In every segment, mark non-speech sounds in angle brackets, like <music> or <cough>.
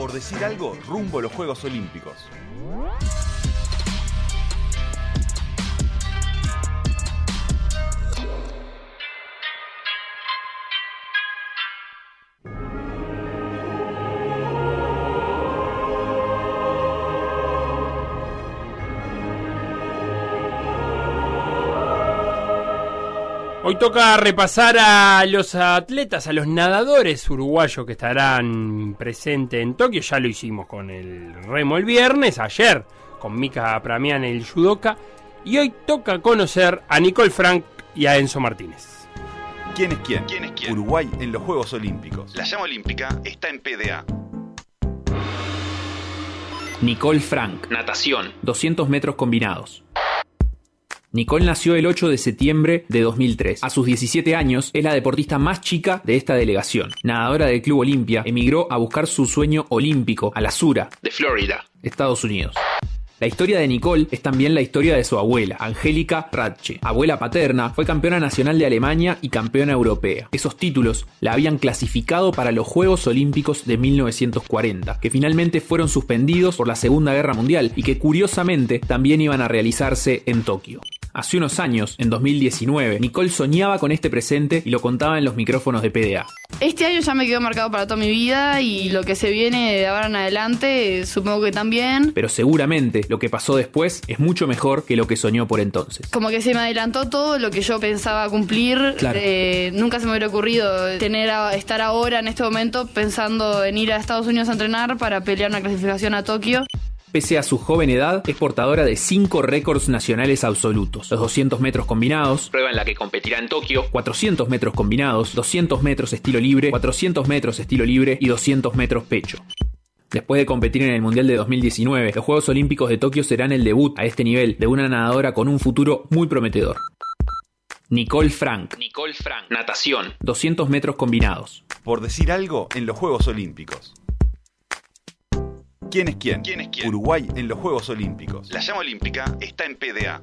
Por decir algo, rumbo a los Juegos Olímpicos. Hoy toca repasar a los atletas, a los nadadores uruguayos que estarán presentes en Tokio. Ya lo hicimos con el remo el viernes, ayer con Mika Pramian el judoka. Y hoy toca conocer a Nicole Frank y a Enzo Martínez. ¿Quién es quién? ¿Quién es quién? Uruguay en los Juegos Olímpicos. La llama olímpica está en PDA. Nicole Frank, Natación. 200 metros combinados. Nicole nació el 8 de septiembre de 2003. A sus 17 años es la deportista más chica de esta delegación. Nadadora del Club Olimpia, emigró a buscar su sueño olímpico a la Sura, De Florida. Estados Unidos. La historia de Nicole es también la historia de su abuela, Angélica Ratche. Abuela paterna, fue campeona nacional de Alemania y campeona europea. Esos títulos la habían clasificado para los Juegos Olímpicos de 1940, que finalmente fueron suspendidos por la Segunda Guerra Mundial y que curiosamente también iban a realizarse en Tokio. Hace unos años, en 2019, Nicole soñaba con este presente y lo contaba en los micrófonos de PDA. Este año ya me quedó marcado para toda mi vida y lo que se viene de ahora en adelante supongo que también. Pero seguramente lo que pasó después es mucho mejor que lo que soñó por entonces. Como que se me adelantó todo lo que yo pensaba cumplir. Claro. Eh, nunca se me hubiera ocurrido tener a- estar ahora en este momento pensando en ir a Estados Unidos a entrenar para pelear una clasificación a Tokio. Pese a su joven edad, es portadora de 5 récords nacionales absolutos. Los 200 metros combinados, Prueba en la que competirá en Tokio. 400 metros combinados, 200 metros estilo libre, 400 metros estilo libre y 200 metros pecho. Después de competir en el Mundial de 2019, los Juegos Olímpicos de Tokio serán el debut a este nivel de una nadadora con un futuro muy prometedor. Nicole Frank, Nicole Frank. Natación. 200 metros combinados. Por decir algo, en los Juegos Olímpicos. ¿Quién es quién? ¿Quién es quién? Uruguay en los Juegos Olímpicos. La llama olímpica está en PDA.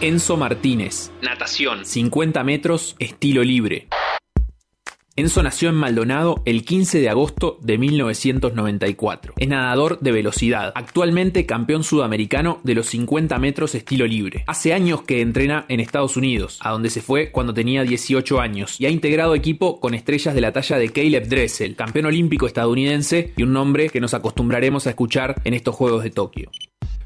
Enzo Martínez, Natación. 50 metros, estilo libre. Enzo nació en Maldonado el 15 de agosto de 1994. Es nadador de velocidad, actualmente campeón sudamericano de los 50 metros estilo libre. Hace años que entrena en Estados Unidos, a donde se fue cuando tenía 18 años, y ha integrado equipo con estrellas de la talla de Caleb Dressel, campeón olímpico estadounidense y un nombre que nos acostumbraremos a escuchar en estos Juegos de Tokio.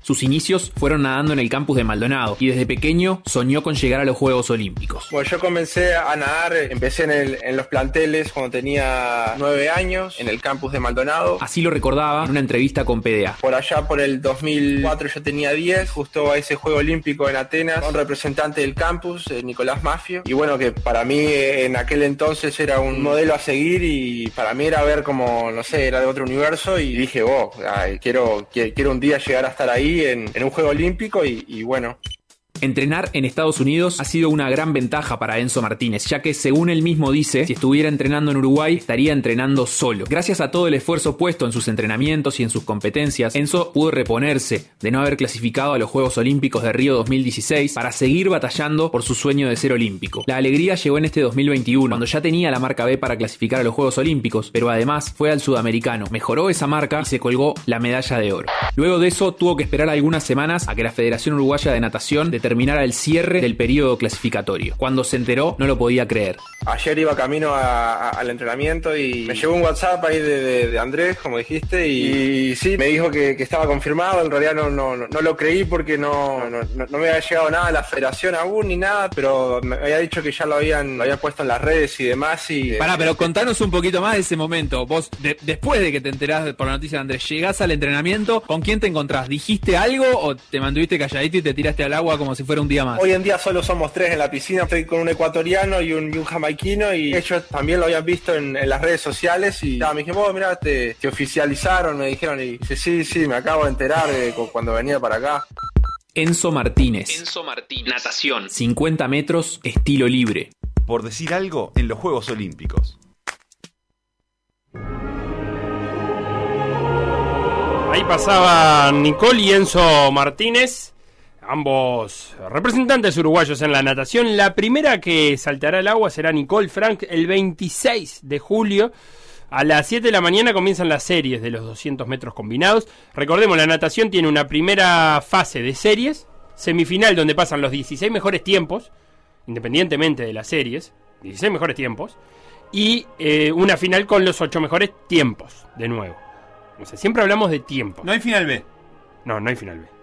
Sus inicios fueron nadando en el campus de Maldonado y desde pequeño soñó con llegar a los Juegos Olímpicos. Bueno, yo comencé a nadar, empecé en, el- en los planteles cuando tenía nueve años, en el campus de Maldonado. Así lo recordaba en una entrevista con PDA. Por allá, por el 2004, yo tenía 10, justo a ese Juego Olímpico en Atenas, un representante del campus, eh, Nicolás Mafio. Y bueno, que para mí eh, en aquel entonces era un modelo a seguir y para mí era ver como, no sé, era de otro universo y dije, oh, ay, quiero, qui- quiero un día llegar a estar ahí en, un Juego Olímpico y bueno, Entrenar en Estados Unidos ha sido una gran ventaja para Enzo Martínez, ya que según él mismo dice, si estuviera entrenando en Uruguay, estaría entrenando solo. Gracias a todo el esfuerzo puesto en sus entrenamientos y en sus competencias, Enzo pudo reponerse de no haber clasificado a los Juegos Olímpicos de Río 2016 para seguir batallando por su sueño de ser olímpico. La alegría llegó en este 2021, cuando ya tenía la marca B para clasificar a los Juegos Olímpicos, pero además fue al sudamericano, mejoró esa marca y se colgó la medalla de oro. Luego de eso tuvo que esperar algunas semanas a que la Federación Uruguaya de Natación determinara el cierre del periodo clasificatorio. Cuando se enteró, no lo podía creer. Ayer iba camino a- a- al entrenamiento y me llegó un WhatsApp ahí de, de- de Andrés, como dijiste, y, sí, me dijo que, que estaba confirmado. En realidad no, no, no, no lo creí porque no, no, no- no me había llegado nada a la federación aún ni nada, pero me había dicho que ya lo habían, lo habían puesto en las redes y demás. Y, Pará, pero contanos un poquito más de ese momento. Vos, de- después de que te enterás por la noticia de Andrés, llegás al entrenamiento, ¿con quién te encontrás? ¿Dijiste algo o te mantuviste calladito y te tiraste al agua como si fuera un día más? Hoy en día solo somos tres en la piscina, estoy con un ecuatoriano y un, y un jamaiquino y ellos también lo habían visto en, en las redes sociales y nada, me dijeron, vos mirá, te, te oficializaron, me dijeron y dice, sí, sí, me acabo de enterar de cu- cuando venía para acá. Enzo Martínez, Enzo Martínez. Natación. 50 metros, estilo libre. Por decir algo, en los Juegos Olímpicos. Ahí pasaban Nicole y Enzo Martínez, ambos representantes uruguayos en la natación. La primera que saltará al agua será Nicole Frank el 26 de julio A las 7 de la mañana comienzan las series de los 200 metros combinados. Recordemos, la natación tiene una primera fase de series, semifinal donde pasan los 16 mejores tiempos, independientemente de las series, 16 mejores tiempos, y eh, una final con los 8 mejores tiempos, de nuevo. O sea, siempre hablamos de tiempo. No hay final B. No, no hay final B.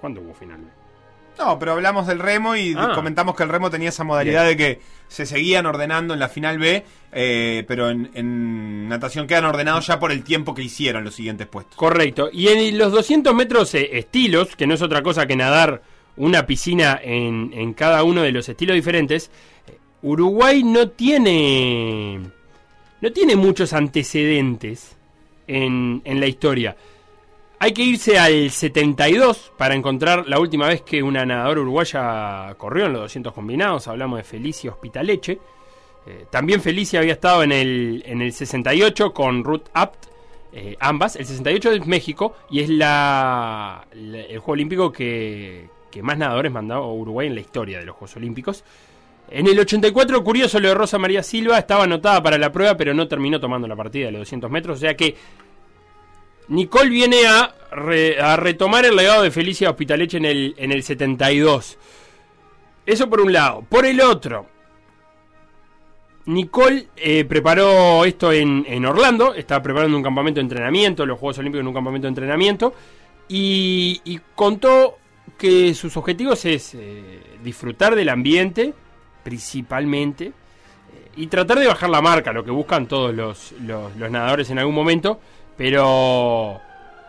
¿Cuándo hubo final B? No, pero hablamos del remo y Ah. comentamos que el remo tenía esa modalidad de que se seguían ordenando en la final B, eh, pero en, en natación quedan ordenados ya por el tiempo que hicieron los siguientes puestos. Correcto. Y en los 200 metros eh, estilos, que no es otra cosa que nadar una piscina en, en cada uno de los estilos diferentes, eh, Uruguay no tiene no tiene muchos antecedentes en, en la historia. Hay que irse al 72 para encontrar la última vez que una nadadora uruguaya corrió en los 200 combinados. Hablamos de Felicia Hospitaleche. Eh, también Felicia había estado en el, en el 68 con Ruth Apt, eh, ambas. El 68 es México y es la, el Juego Olímpico que, que más nadadores mandó a Uruguay en la historia de los Juegos Olímpicos. En el 84, curioso, lo de Rosa María Silva estaba anotada para la prueba, pero no terminó tomando la partida de los 200 metros. O sea que Nicole viene a, re- a retomar el legado de Felicia Hospitaleche en el, en el 72. Eso por un lado. Por el otro, Nicole eh, preparó esto en, en Orlando, estaba preparando un campamento de entrenamiento, los Juegos Olímpicos en un campamento de entrenamiento, y, y contó que sus objetivos es eh, disfrutar del ambiente, principalmente, eh, y tratar de bajar la marca, lo que buscan todos los- los nadadores en algún momento, pero,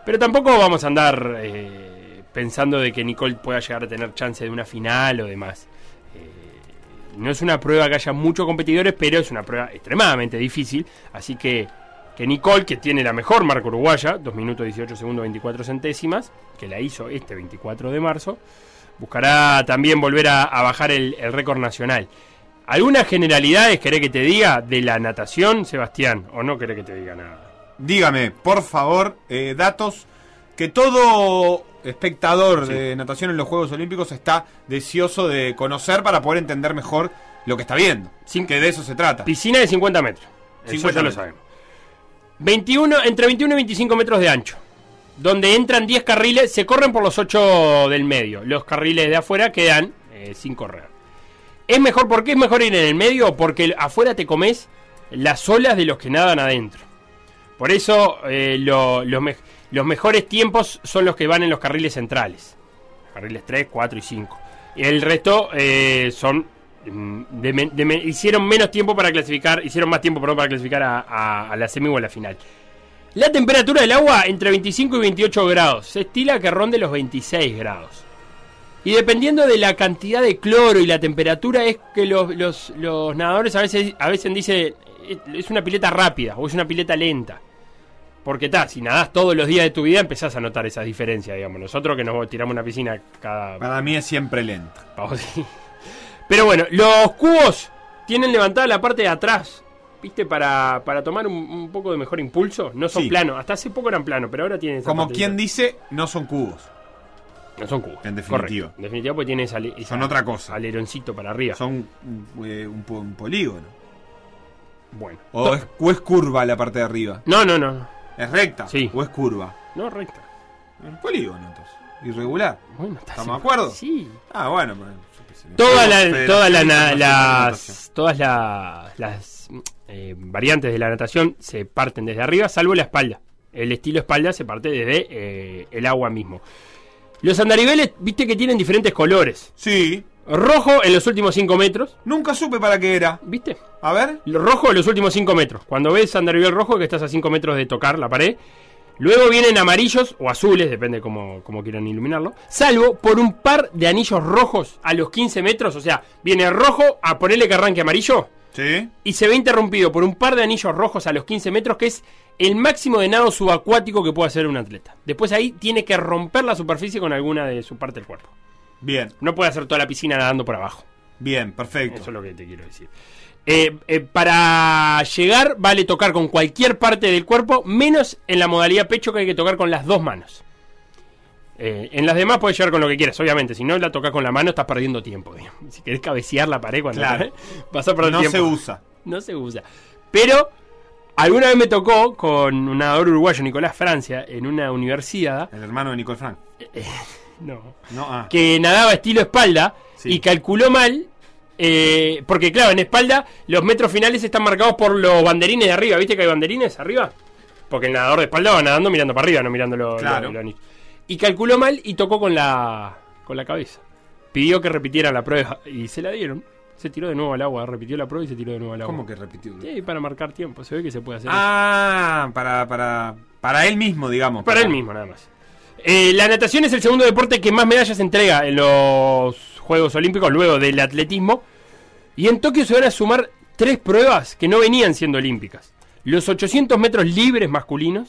pero tampoco vamos a andar eh, pensando de que Nicole pueda llegar a tener chance de una final o demás. Eh, no es una prueba que haya muchos competidores, pero es una prueba extremadamente difícil. Así que, que Nicole, que tiene la mejor marca uruguaya, 2 minutos 18 segundos 24 centésimas, que la hizo este 24 de marzo, buscará también volver a, bajar el, el récord nacional. ¿Algunas generalidades querés que te diga de la natación, Sebastián? ¿O no querés que te diga nada? Dígame, por favor, eh, datos que todo espectador de natación en los Juegos Olímpicos está deseoso de conocer para poder entender mejor lo que está viendo. Sin- que de eso se trata. Piscina de 50 metros. Eso 50 ya lo sabemos. 21, entre 21 y 25 metros de ancho. Donde entran 10 carriles, se corren por los 8 del medio. Los carriles de afuera quedan eh, sin correr. ¿Es mejor? ¿Por qué es mejor ir en el medio? Porque afuera te comes las olas de los que nadan adentro. Por eso eh, lo- los, los mejores tiempos son los que van en los carriles centrales. Carriles 3, 4 y 5. Y el resto eh, son... mm, hicieron menos tiempo para clasificar, hicieron más tiempo para clasificar a, la semi o a la final. La temperatura del agua entre 25 y 28 grados. Se estila que ronde los 26 grados. Y dependiendo de la cantidad de cloro y la temperatura es que los, los- los nadadores a veces, a veces dicen "Eh, es una pileta rápida o es una pileta lenta. Porque está, si nadás todos los días de tu vida empezás a notar esas diferencias, digamos. Nosotros que nos tiramos una piscina cada... Para mí es siempre lento. Pero bueno, los cubos tienen levantada la parte de atrás, ¿viste? Para, para tomar un, un poco de mejor impulso. No son Sí. planos, hasta hace poco eran planos, pero ahora tienen esa Como quien dice, no son cubos. No son cubos. En definitiva. Correcto. En definitiva, porque tiene esa, esa- Son otra cosa. aleroncito para arriba. Son un, eh, un un polígono. Bueno. O es, o es curva la parte de arriba. No, no, no. ¿Es recta? Sí. ¿O es curva? No, recta. Un polígono, entonces. Irregular. Bueno, ¿Estamos de acuerdo? Sí. Ah, bueno. Todas la- Natación. las, todas la- las eh, variantes de la natación se parten desde arriba, salvo la espalda. El estilo espalda se parte desde eh, el agua mismo. Los andariveles, viste que tienen diferentes colores. Sí. Rojo en los últimos 5 metros, Nunca supe para qué era. ¿viste? A ver. Rojo en los últimos 5 metros. Cuando ves andarivel rojo, que estás a 5 metros de tocar la pared. Luego vienen amarillos o azules, depende cómo, cómo quieran iluminarlo. Salvo por un par de anillos rojos a los 15 metros. O sea, viene rojo a ponerle que arranque amarillo. Sí. Y se ve interrumpido por un par de anillos rojos a los 15 metros, que es el máximo de nado subacuático que puede hacer un atleta. Después ahí tiene que romper la superficie con alguna de su parte del cuerpo. Bien. No puede hacer toda la piscina nadando por abajo. Bien, perfecto. Eso es lo que te quiero decir. Eh, eh, para llegar vale tocar con cualquier parte del cuerpo, menos en la modalidad pecho que hay que tocar con las dos manos. Eh, en las demás puedes llegar con lo que quieras, obviamente. Si no la tocas con la mano, estás perdiendo tiempo. digamos. Si querés cabecear la pared cuando Claro. <laughs> vas a perder no tiempo. se usa. No se usa. Pero Alguna vez me tocó con un nadador uruguayo, Nicolás Francia, en una universidad, El hermano de Nicole Frank. No, No, ah. que nadaba estilo espalda Sí. y calculó mal. eh, porque claro, en espalda los metros finales están marcados por los banderines de arriba. ¿Viste que hay banderines arriba? Porque el nadador de espalda va nadando mirando para arriba, no mirando lo- lo- Claro. lo anillo. Y calculó mal y tocó con la, con la cabeza. Pidió que repitiera la prueba y se la dieron. Se tiró de nuevo al agua, repitió la prueba y se tiró de nuevo al agua. ¿Cómo que repitió? Sí, para marcar tiempo. Se ve que se puede hacer eso. Ah, para, para, para él mismo, digamos. Para él mismo, nada más. Eh, la natación es el segundo deporte que más medallas entrega en los Juegos Olímpicos, luego del atletismo. Y en Tokio se van a sumar tres pruebas que no venían siendo olímpicas. Los 800 metros libres masculinos,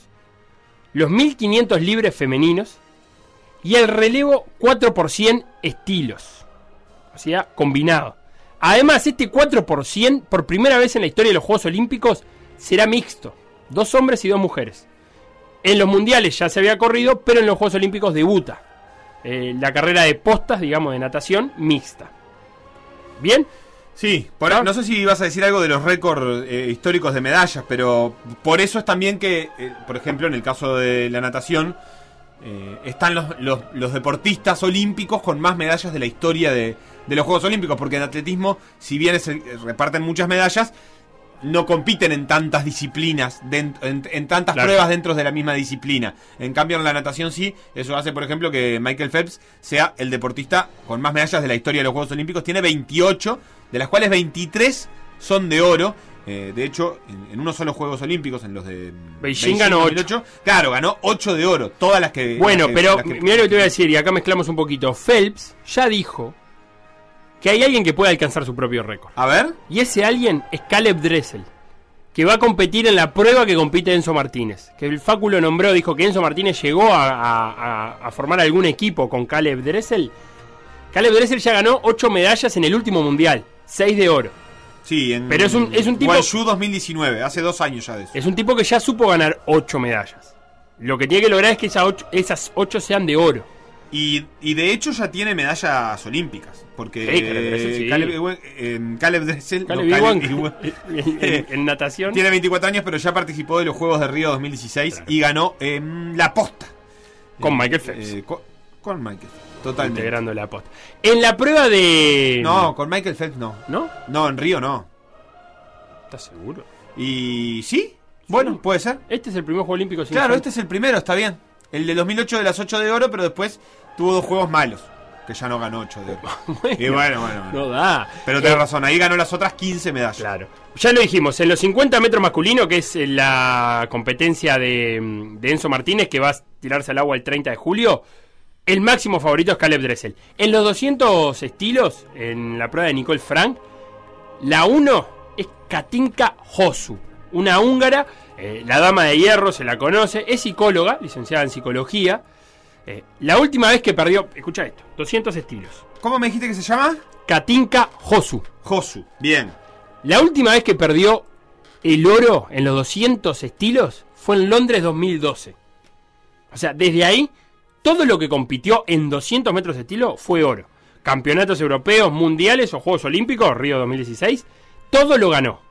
los 1500 libres femeninos y el relevo 4 por 100 estilos. O sea, combinado. Además, este 4 por 100, por primera vez en la historia de los Juegos Olímpicos, será mixto. Dos hombres y dos mujeres. En los mundiales ya se había corrido, pero en los Juegos Olímpicos debuta eh, la carrera de postas, digamos, de natación mixta. Bien, Sí, por- Ah. no sé si ibas a decir algo de los récords eh, históricos de medallas, pero por eso es también que, eh, por ejemplo, en el caso de la natación, eh, están los, los- los deportistas olímpicos con más medallas de la historia de, de los Juegos Olímpicos, porque en atletismo, si bien se reparten muchas medallas, no compiten en tantas disciplinas, en, en tantas Claro. pruebas dentro de la misma disciplina. En cambio, en la natación sí, eso hace, por ejemplo, que Michael Phelps sea el deportista con más medallas de la historia de los Juegos Olímpicos. Tiene 28, de las cuales 23 son de oro. Eh, de hecho, en, en unos solos Juegos Olímpicos, en los de Beijing ganó 2008, claro, ganó 8 de oro, todas las que... bueno, las que- pero mira lo que te voy a decir, y acá mezclamos un poquito. Phelps ya dijo que hay alguien que puede alcanzar su propio récord. A ver, Y ese alguien es Caleb Dressel, que va a competir en la prueba que compite Enzo Martínez. Que el Facu lo nombró, dijo que Enzo Martínez llegó a, a- a- a formar algún equipo con Caleb Dressel. Caleb Dressel ya ganó 8 medallas en el último mundial, 6 de oro. sí, en Pero es un- es un tipo- Guangzhou 2019, hace dos años ya de eso. Es un tipo que ya supo ganar 8 medallas. Lo que tiene que lograr es que esas 8, esas ocho sean de oro. Y, y de hecho ya tiene medallas olímpicas. Porque Sí, Caleb sí. Caleb, eh, Caleb Dressel, Caleb <laughs> en, en- en <laughs> natación. tiene 24 años, pero ya participó de los Juegos de Río 2016 Claro. y ganó eh, la posta. Con Eh, Michael Phelps. eh, con, con Michael Phelps, totalmente. integrando la posta. En la prueba de. No, con Michael Phelps no. ¿No? No, en Río no. ¿Estás seguro? Y sí, bueno, puede ser. Este es el primer juego olímpico sin Claro, este es el primero, está bien. El de 2008 de las 8 de oro, pero después tuvo dos juegos malos. Que ya no ganó 8 de oro. <laughs> y bueno, bueno, bueno. No da. Pero tenés Eh, razón, ahí ganó las otras 15 medallas. Claro. Ya lo dijimos, en los 50 metros masculino, que es eh, la competencia de, mm, de Enzo Martínez, que va a tirarse al agua el 30 de julio, el máximo favorito es Caleb Dressel. En los 200 estilos, en la prueba de Nicole Frank, la 1 es Katinka Hosu, una húngara, eh, la dama de hierro, se la conoce, es psicóloga, licenciada en psicología. Eh, la última vez que perdió, escucha esto, 200 estilos. ¿Cómo me dijiste que se llama? Katinka Hosu. Josu. Bien. La última vez que perdió el oro en los 200 estilos fue en Londres 2012. O sea, desde ahí, todo lo que compitió en 200 metros de estilo fue oro. Campeonatos europeos, mundiales o Juegos Olímpicos, Río 2016, todo lo ganó.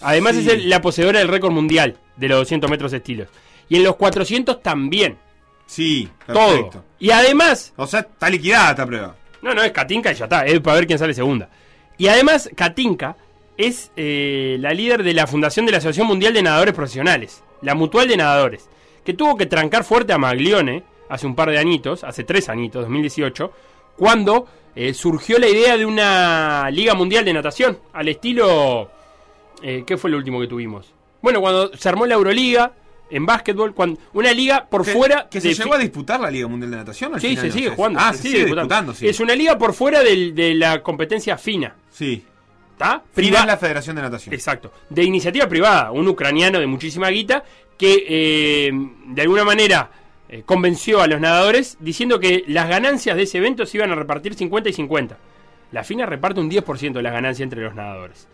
Además Sí. es la poseedora del récord mundial de los 200 metros de estilos. Y en los 400 también, Sí, perfecto. todo. Y además, O sea, está liquidada esta prueba. no, no, es Katinka y ya está, es para ver quién sale segunda. Y además, Katinka es eh, la líder de la fundación de la Asociación Mundial de Nadadores Profesionales, la Mutual de Nadadores, que tuvo que trancar fuerte a Maglione hace un par de añitos, hace tres añitos, 2018, cuando eh, surgió la idea de una Liga Mundial de Natación, al estilo... eh, ¿Qué fue lo último que tuvimos? Bueno, cuando se armó la Euroliga en básquetbol, cuando, una liga por Que- fuera... Que se de llegó a disputar la Liga Mundial de Natación. al Sí, final, se sigue jugando. Ah, se se sigue sigue disputando. sí. Es una liga por fuera del- de la competencia fina. Sí. ¿Está? FINA Priva- es la Federación de Natación. Exacto. De iniciativa privada. Un ucraniano de muchísima guita que eh, de alguna manera eh, convenció a los nadadores diciendo que las ganancias de ese evento se iban a repartir 50 y 50. La FINA reparte un 10% de las ganancias entre los nadadores.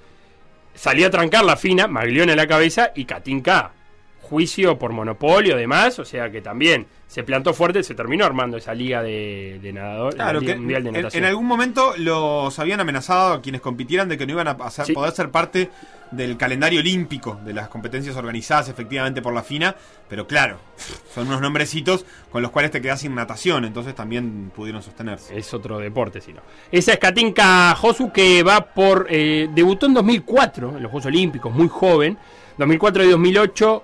Salió a trancar la FINA, Maglione a la cabeza y Katinka juicio por monopolio, demás, o sea que también se plantó fuerte, se terminó armando esa liga de, de nadadores, Claro, la Liga que mundial de natación. en algún momento los habían amenazado a quienes compitieran de que no iban a Sí. poder ser parte del calendario olímpico, de las competencias organizadas efectivamente por la FINA, pero claro, <laughs> son unos nombrecitos con los cuales te quedas sin natación, entonces también pudieron sostenerse. Es otro deporte, si no. Esa es Katinka Josu que va por. eh, debutó en 2004 en los Juegos Olímpicos, muy joven. 2004 y 2008.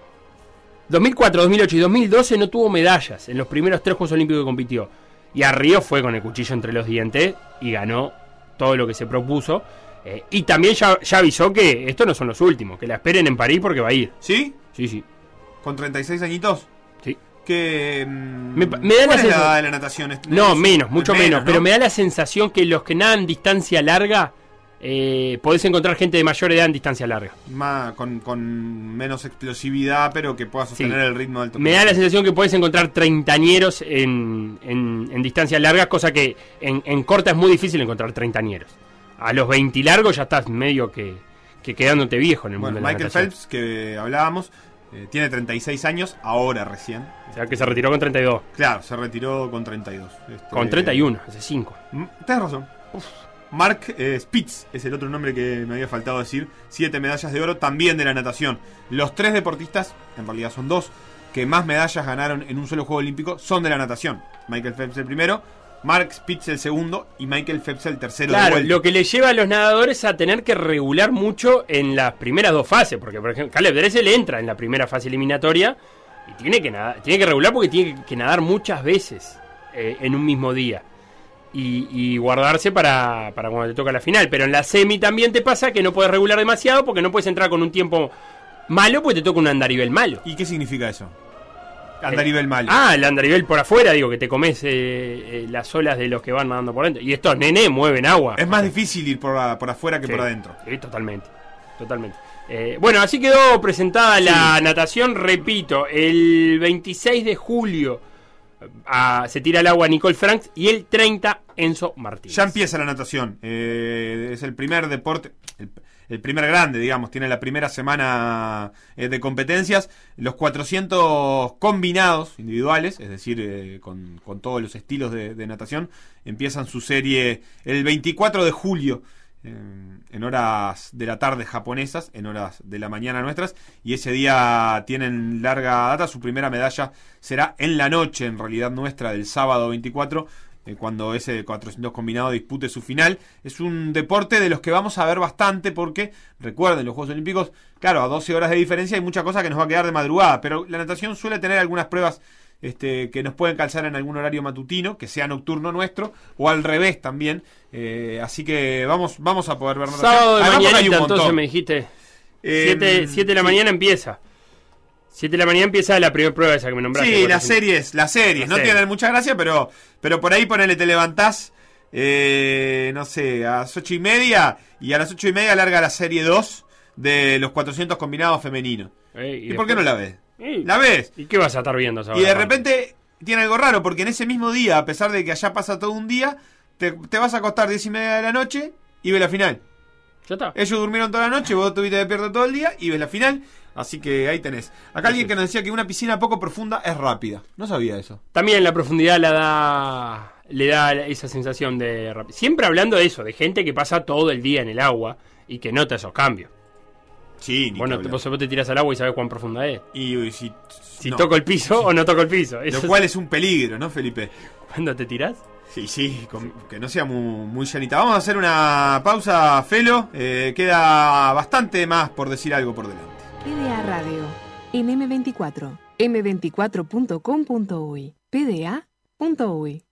2004, 2008 y 2012 no tuvo medallas en los primeros tres Juegos Olímpicos que compitió. Y a Río fue con el cuchillo entre los dientes y ganó todo lo que se propuso. Eh, y también ya, ya avisó que estos no son los últimos, que la esperen en París porque va a ir. ¿Sí? Sí, sí. ¿Con 36 añitos? Sí. Que, mm, Me me da ¿Cuál la es la de la natación? No, menos, mucho menos. ¿no? Pero me da la sensación que los que nadan distancia larga, eh, podés encontrar gente de mayor edad en distancia larga. Más- con, con menos explosividad, pero que pueda sostener Sí. el ritmo del Me da la sensación que podés encontrar treintañeros en, en, en distancias largas, cosa que en, en corta es muy difícil encontrar treintañeros. A los 20 largos ya estás medio que, que quedándote viejo en el Bueno, mundo de la Michael. Phelps, que hablábamos, eh, tiene 36 años, ahora recién. O sea que se retiró con 32. Claro, se retiró con 32. Este, Con 31, hace 5. Mm, Tienes razón. Uf. Mark eh, Spitz es el otro nombre que me había faltado decir. Siete medallas de oro también de la natación. Los tres deportistas, en realidad son dos, que más medallas ganaron en un solo juego olímpico son de la natación. Michael Phelps el primero, Mark Spitz el segundo y Michael Phelps el tercero. Claro, lo que le lleva a los nadadores a tener que regular mucho en las primeras dos fases, porque por ejemplo, Caleb Dressel entra en la primera fase eliminatoria y tiene que nadar, tiene que regular porque tiene que nadar muchas veces eh, en un mismo día y, y guardarse para, para cuando te toca la final. Pero en la semi también te pasa que no puedes regular demasiado porque no puedes entrar con un tiempo malo porque te toca un andarivel malo. ¿Y qué significa eso? Andarivel malo. Ah, el andarivel por afuera, digo, que te comes eh, eh, las olas de los que van nadando por dentro. Y estos nenes mueven agua. es más difícil ir por, por afuera que Sí, por adentro. Sí, totalmente. Totalmente. Eh, bueno, así quedó presentada la natación. Repito, el 26 de julio se tira al agua Nicole Franks y el 30 Enzo Martínez. Ya empieza la natación. Eh, es el primer deporte, el, primer grande, digamos. Tiene la primera semana eh, de competencias. Los 400 combinados individuales, es decir, eh, con, con todos los estilos de, de natación, empiezan su serie el 24 de julio. En horas de la tarde japonesas, en horas de la mañana nuestras, y ese día tienen larga data. Su primera medalla será en la noche, en realidad nuestra, del sábado 24, eh, cuando ese 400 combinado dispute su final. Es un deporte de los que vamos a ver bastante porque, recuerden, los Juegos Olímpicos, claro, a 12 horas de diferencia hay mucha cosa que nos va a quedar de madrugada, pero la natación suele tener algunas pruebas este, que nos pueden calzar en algún horario matutino, que sea nocturno nuestro, o al revés también. Eh, así que vamos, vamos a poder ver natación. Sábado de mañana, entonces me dijiste. Eh, 7 de la sí. mañana empieza. 7 de la mañana empieza la primera prueba esa que me nombraste. Sí, las 400. series, las series, no tienen mucha gracia, pero, pero por ahí ponele, te levantás, eh, no sé, a las ocho y media, y a las ocho y media larga la serie 2 de los 400 combinados femeninos. Eh, ¿Y, por qué no la ves? La ves. ¿Y qué vas a estar viendo Y de repente tiene algo raro, porque en ese mismo día, a pesar de que allá pasa todo un día, te, te vas a acostar 10 y media de la noche y ves la final. Ya está. Ellos durmieron toda la noche, vos estuviste despierto todo el día y ves la final. Así que ahí tenés. Acá alguien que nos decía que una piscina poco profunda es rápida. No sabía eso. También la profundidad la da, le da esa sensación de rapidez. Siempre hablando de eso, de gente que pasa todo el día en el agua y que nota esos cambios. Sí, ni Bueno, que te- vos, vos te tiras al agua y sabes cuán profunda es. Y, y si, Si no. toco el piso o no toco el piso. Lo cual es- es un peligro, ¿no, Felipe? ¿Cuándo te tirás? Sí, sí, con- que no sea muy, muy llanita. Vamos a hacer una pausa, Felo. Eh, queda bastante más por decir algo por delante. PDA Radio, en M24, m24.com.uy, pda.uy.